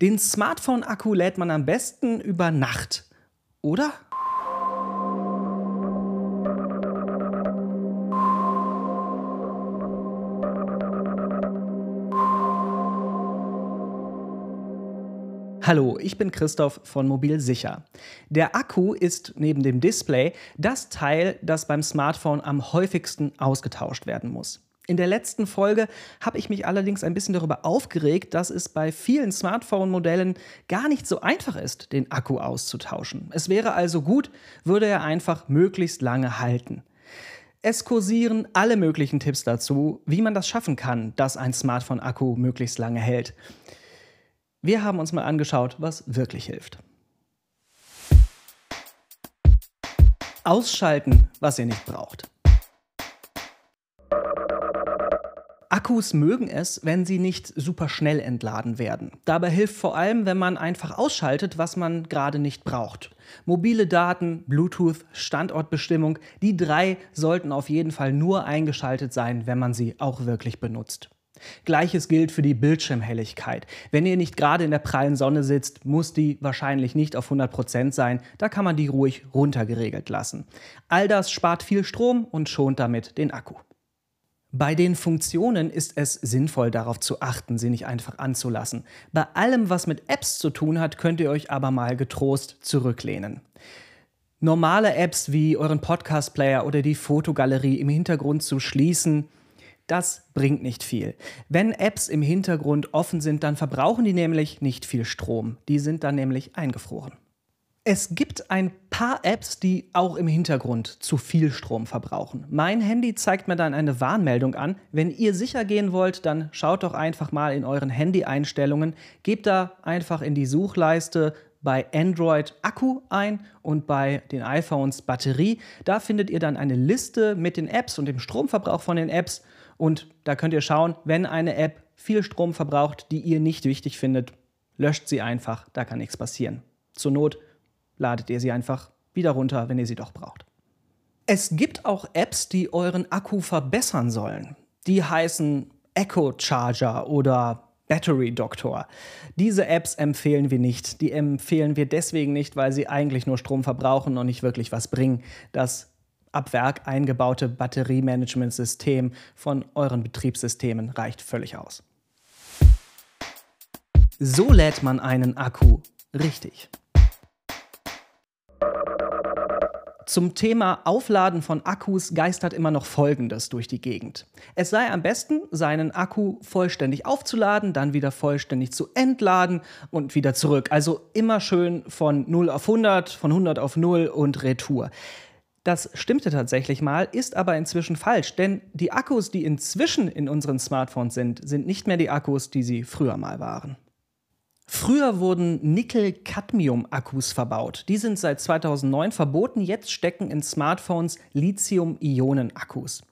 Den Smartphone-Akku lädt man am besten über Nacht, oder? Hallo, ich bin Christoph von Mobil Sicher. Der Akku ist neben dem Display das Teil, das beim Smartphone am häufigsten ausgetauscht werden muss. In der letzten Folge habe ich mich allerdings ein bisschen darüber aufgeregt, dass es bei vielen Smartphone-Modellen gar nicht so einfach ist, den Akku auszutauschen. Es wäre also gut, würde er einfach möglichst lange halten. Es kursieren alle möglichen Tipps dazu, wie man das schaffen kann, dass ein Smartphone-Akku möglichst lange hält. Wir haben uns mal angeschaut, was wirklich hilft. Ausschalten, was ihr nicht braucht. Akkus mögen es, wenn sie nicht super schnell entladen werden. Dabei hilft vor allem, wenn man einfach ausschaltet, was man gerade nicht braucht. Mobile Daten, Bluetooth, Standortbestimmung, die drei sollten auf jeden Fall nur eingeschaltet sein, wenn man sie auch wirklich benutzt. Gleiches gilt für die Bildschirmhelligkeit. Wenn ihr nicht gerade in der prallen Sonne sitzt, muss die wahrscheinlich nicht auf 100% sein. Da kann man die ruhig runtergeregelt lassen. All das spart viel Strom und schont damit den Akku. Bei den Funktionen ist es sinnvoll darauf zu achten, sie nicht einfach anzulassen. Bei allem, was mit Apps zu tun hat, könnt ihr euch aber mal getrost zurücklehnen. Normale Apps wie euren Podcast-Player oder die Fotogalerie im Hintergrund zu schließen, das bringt nicht viel. Wenn Apps im Hintergrund offen sind, dann verbrauchen die nämlich nicht viel Strom. Die sind dann nämlich eingefroren. Es gibt ein paar Apps, die auch im Hintergrund zu viel Strom verbrauchen. Mein Handy zeigt mir dann eine Warnmeldung an. Wenn ihr sicher gehen wollt, dann schaut doch einfach mal in euren Handy-Einstellungen, gebt da einfach in die Suchleiste bei Android Akku ein und bei den iPhones Batterie. Da findet ihr dann eine Liste mit den Apps und dem Stromverbrauch von den Apps. Und da könnt ihr schauen, wenn eine App viel Strom verbraucht, die ihr nicht wichtig findet, löscht sie einfach, da kann nichts passieren. Zur Not ladet ihr sie einfach wieder runter, wenn ihr sie doch braucht. Es gibt auch Apps, die euren Akku verbessern sollen. Die heißen Echo Charger oder Battery Doctor. Diese Apps empfehlen wir nicht. Die empfehlen wir deswegen nicht, weil sie eigentlich nur Strom verbrauchen und nicht wirklich was bringen. Das ab Werk eingebaute Batteriemanagementsystem von euren Betriebssystemen reicht völlig aus. So lädt man einen Akku richtig. Zum Thema Aufladen von Akkus geistert immer noch Folgendes durch die Gegend. Es sei am besten, seinen Akku vollständig aufzuladen, dann wieder vollständig zu entladen und wieder zurück. Also immer schön von 0 auf 100, von 100 auf 0 und Retour. Das stimmte tatsächlich mal, ist aber inzwischen falsch, denn die Akkus, die inzwischen in unseren Smartphones sind, sind nicht mehr die Akkus, die sie früher mal waren. Früher wurden Nickel-Cadmium-Akkus verbaut. Die sind seit 2009 verboten. Jetzt stecken in Smartphones Lithium-Ionen-Akkus.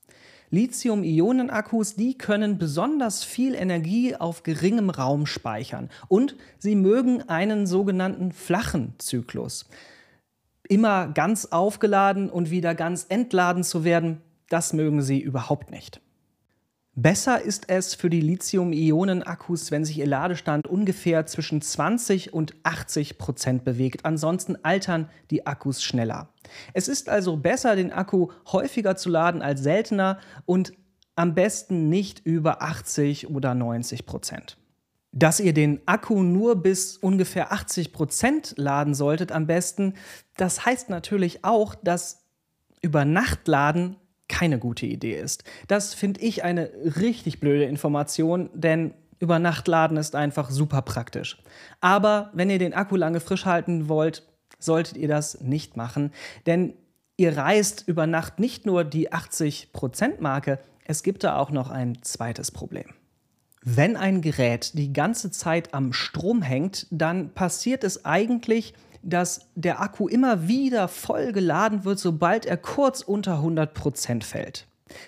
Lithium-Ionen-Akkus, die können besonders viel Energie auf geringem Raum speichern. Und sie mögen einen sogenannten flachen Zyklus. Immer ganz aufgeladen und wieder ganz entladen zu werden, das mögen sie überhaupt nicht. Besser ist es für die Lithium-Ionen-Akkus, wenn sich ihr Ladestand ungefähr zwischen 20 und 80 Prozent bewegt. Ansonsten altern die Akkus schneller. Es ist also besser, den Akku häufiger zu laden als seltener und am besten nicht über 80 oder 90 Prozent. Dass ihr den Akku nur bis ungefähr 80 Prozent laden solltet am besten, das heißt natürlich auch, dass über Nacht laden keine gute Idee ist. Das finde ich eine richtig blöde Information, denn über Nacht laden ist einfach super praktisch. Aber wenn ihr den Akku lange frisch halten wollt, solltet ihr das nicht machen, denn ihr reißt über Nacht nicht nur die 80%-Marke, es gibt da auch noch ein zweites Problem. Wenn ein Gerät die ganze Zeit am Strom hängt, dann passiert es eigentlich, dass der Akku immer wieder voll geladen wird, sobald er kurz unter 100% fällt.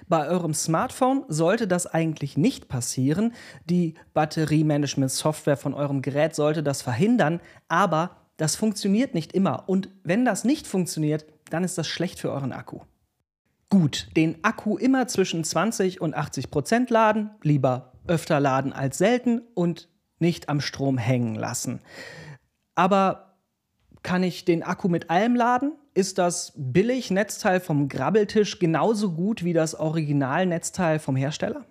Bei eurem Smartphone sollte das eigentlich nicht passieren. Die Batteriemanagement-Software von eurem Gerät sollte das verhindern, aber das funktioniert nicht immer. Und wenn das nicht funktioniert, dann ist das schlecht für euren Akku. Gut, den Akku immer zwischen 20 und 80 Prozent laden, lieber öfter laden als selten und nicht am Strom hängen lassen. Aber kann ich den Akku mit allem laden? Ist das billig Netzteil vom Grabbeltisch genauso gut wie das Original-Netzteil vom Hersteller?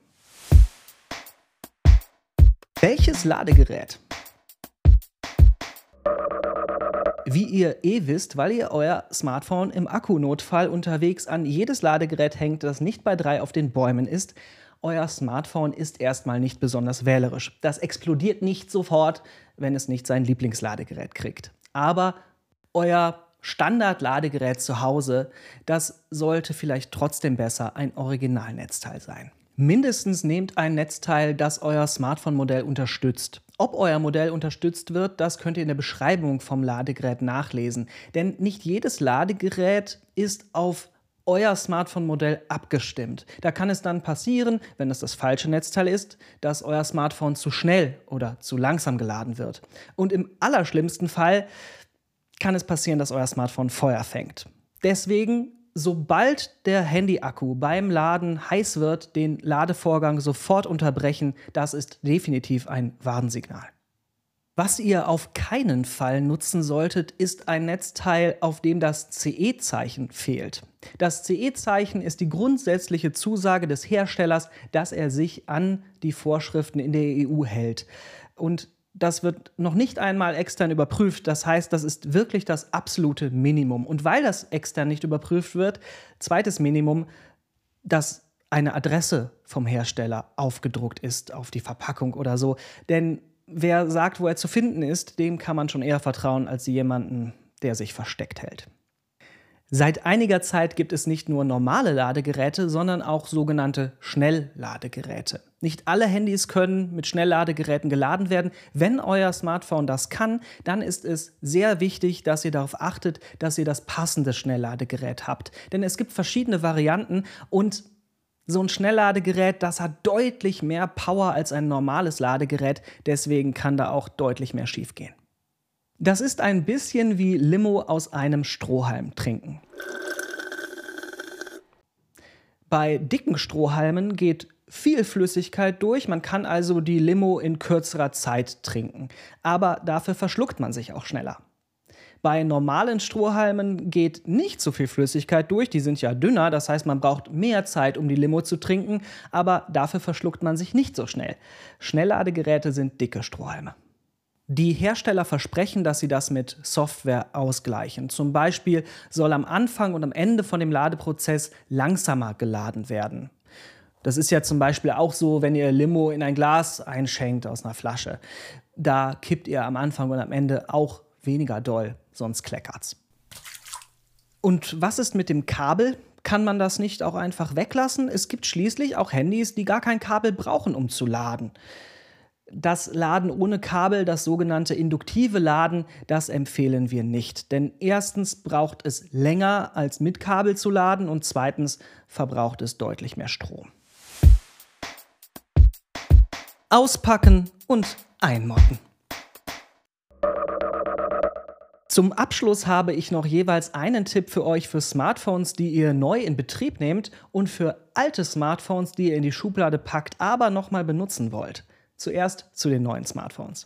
Welches Ladegerät? Wie ihr eh wisst, weil ihr euer Smartphone im Akkunotfall unterwegs an jedes Ladegerät hängt, das nicht bei drei auf den Bäumen ist, euer Smartphone ist erstmal nicht besonders wählerisch. Das explodiert nicht sofort, wenn es nicht sein Lieblingsladegerät kriegt. Aber euer Standardladegerät zu Hause, das sollte vielleicht trotzdem besser ein Originalnetzteil sein. Mindestens nehmt ein Netzteil, das euer Smartphone-Modell unterstützt. Ob euer Modell unterstützt wird, das könnt ihr in der Beschreibung vom Ladegerät nachlesen. Denn nicht jedes Ladegerät ist auf euer Smartphone-Modell abgestimmt. Da kann es dann passieren, wenn es das falsche Netzteil ist, dass euer Smartphone zu schnell oder zu langsam geladen wird. Und im allerschlimmsten Fall kann es passieren, dass euer Smartphone Feuer fängt. Deswegen sobald der Handy-Akku beim Laden heiß wird, den Ladevorgang sofort unterbrechen. Das ist definitiv ein Warnsignal. Was ihr auf keinen Fall nutzen solltet, ist ein Netzteil, auf dem das CE-Zeichen fehlt. Das CE-Zeichen ist die grundsätzliche Zusage des Herstellers, dass er sich an die Vorschriften in der EU hält. Und das wird noch nicht einmal extern überprüft. Das heißt, das ist wirklich das absolute Minimum. Und weil das extern nicht überprüft wird, zweites Minimum, dass eine Adresse vom Hersteller aufgedruckt ist auf die Verpackung oder so. Denn wer sagt, wo er zu finden ist, dem kann man schon eher vertrauen als jemanden, der sich versteckt hält. Seit einiger Zeit gibt es nicht nur normale Ladegeräte, sondern auch sogenannte Schnellladegeräte. Nicht alle Handys können mit Schnellladegeräten geladen werden. Wenn euer Smartphone das kann, dann ist es sehr wichtig, dass ihr darauf achtet, dass ihr das passende Schnellladegerät habt. Denn es gibt verschiedene Varianten und so ein Schnellladegerät, das hat deutlich mehr Power als ein normales Ladegerät. Deswegen kann da auch deutlich mehr schiefgehen. Das ist ein bisschen wie Limo aus einem Strohhalm trinken. Bei dicken Strohhalmen geht viel Flüssigkeit durch, man kann also die Limo in kürzerer Zeit trinken, aber dafür verschluckt man sich auch schneller. Bei normalen Strohhalmen geht nicht so viel Flüssigkeit durch, die sind ja dünner, das heißt man braucht mehr Zeit, um die Limo zu trinken, aber dafür verschluckt man sich nicht so schnell. Schnellladegeräte sind dicke Strohhalme. Die Hersteller versprechen, dass sie das mit Software ausgleichen. Zum Beispiel soll am Anfang und am Ende von dem Ladeprozess langsamer geladen werden. Das ist ja zum Beispiel auch so, wenn ihr Limo in ein Glas einschenkt aus einer Flasche. Da kippt ihr am Anfang und am Ende auch weniger doll, sonst kleckert's. Und was ist mit dem Kabel? Kann man das nicht auch einfach weglassen? Es gibt schließlich auch Handys, die gar kein Kabel brauchen, um zu laden. Das Laden ohne Kabel, das sogenannte induktive Laden, das empfehlen wir nicht. Denn erstens braucht es länger als mit Kabel zu laden und zweitens verbraucht es deutlich mehr Strom. Auspacken und einmotten. Zum Abschluss habe ich noch jeweils einen Tipp für euch für Smartphones, die ihr neu in Betrieb nehmt und für alte Smartphones, die ihr in die Schublade packt, aber nochmal benutzen wollt. Zuerst zu den neuen Smartphones.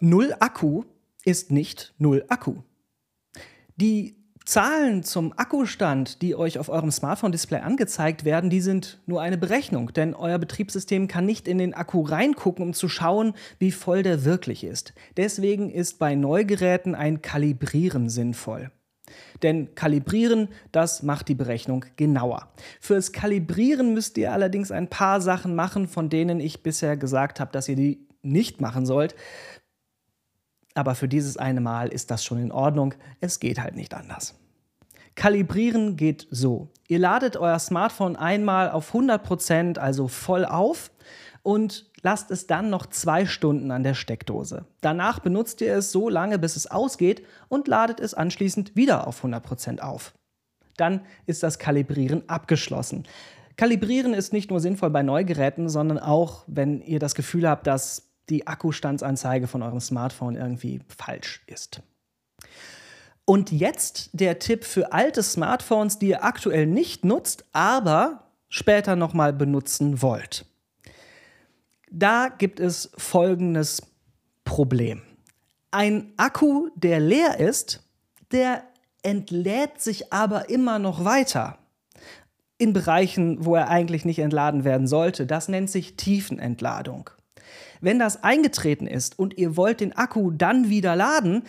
Null Akku ist nicht Null Akku. Die Zahlen zum Akkustand, die euch auf eurem Smartphone-Display angezeigt werden, die sind nur eine Berechnung, denn euer Betriebssystem kann nicht in den Akku reingucken, um zu schauen, wie voll der wirklich ist. Deswegen ist bei Neugeräten ein Kalibrieren sinnvoll. Denn kalibrieren, das macht die Berechnung genauer. Fürs Kalibrieren müsst ihr allerdings ein paar Sachen machen, von denen ich bisher gesagt habe, dass ihr die nicht machen sollt. Aber für dieses eine Mal ist das schon in Ordnung. Es geht halt nicht anders. Kalibrieren geht so. Ihr ladet euer Smartphone einmal auf 100%, also voll auf und lasst es dann noch zwei Stunden an der Steckdose. Danach benutzt ihr es so lange, bis es ausgeht und ladet es anschließend wieder auf 100% auf. Dann ist das Kalibrieren abgeschlossen. Kalibrieren ist nicht nur sinnvoll bei Neugeräten, sondern auch, wenn ihr das Gefühl habt, dass die Akkustandsanzeige von eurem Smartphone irgendwie falsch ist. Und jetzt der Tipp für alte Smartphones, die ihr aktuell nicht nutzt, aber später nochmal benutzen wollt. Da gibt es folgendes Problem. Ein Akku, der leer ist, der entlädt sich aber immer noch weiter. In Bereichen, wo er eigentlich nicht entladen werden sollte. Das nennt sich Tiefenentladung. Wenn das eingetreten ist und ihr wollt den Akku dann wieder laden,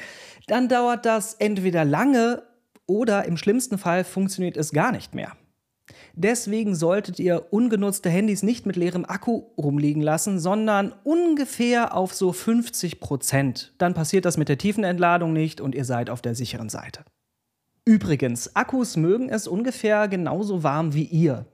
dann dauert das entweder lange oder im schlimmsten Fall funktioniert es gar nicht mehr. Deswegen solltet ihr ungenutzte Handys nicht mit leerem Akku rumliegen lassen, sondern ungefähr auf so 50 Prozent. Dann passiert das mit der tiefen Entladung nicht und ihr seid auf der sicheren Seite. Übrigens, Akkus mögen es ungefähr genauso warm wie ihr.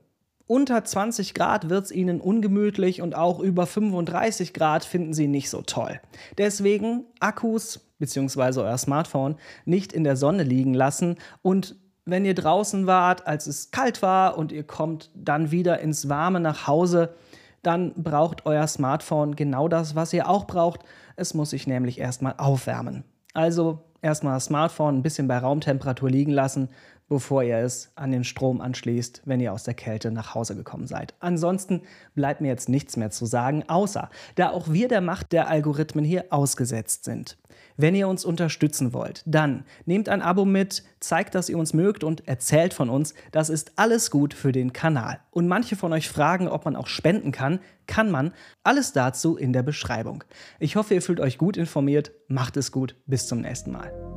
Unter 20 Grad wird es ihnen ungemütlich und auch über 35 Grad finden sie nicht so toll. Deswegen Akkus bzw. euer Smartphone nicht in der Sonne liegen lassen und wenn ihr draußen wart, als es kalt war und ihr kommt dann wieder ins Warme nach Hause, dann braucht euer Smartphone genau das, was ihr auch braucht. Es muss sich nämlich erstmal aufwärmen. Also erstmal das Smartphone ein bisschen bei Raumtemperatur liegen lassen, bevor ihr es an den Strom anschließt, wenn ihr aus der Kälte nach Hause gekommen seid. Ansonsten bleibt mir jetzt nichts mehr zu sagen, außer da auch wir der Macht der Algorithmen hier ausgesetzt sind. Wenn ihr uns unterstützen wollt, dann nehmt ein Abo mit, zeigt, dass ihr uns mögt und erzählt von uns. Das ist alles gut für den Kanal. Und manche von euch fragen, ob man auch spenden kann. Kann man. Alles dazu in der Beschreibung. Ich hoffe, ihr fühlt euch gut informiert. Macht es gut. Bis zum nächsten Mal.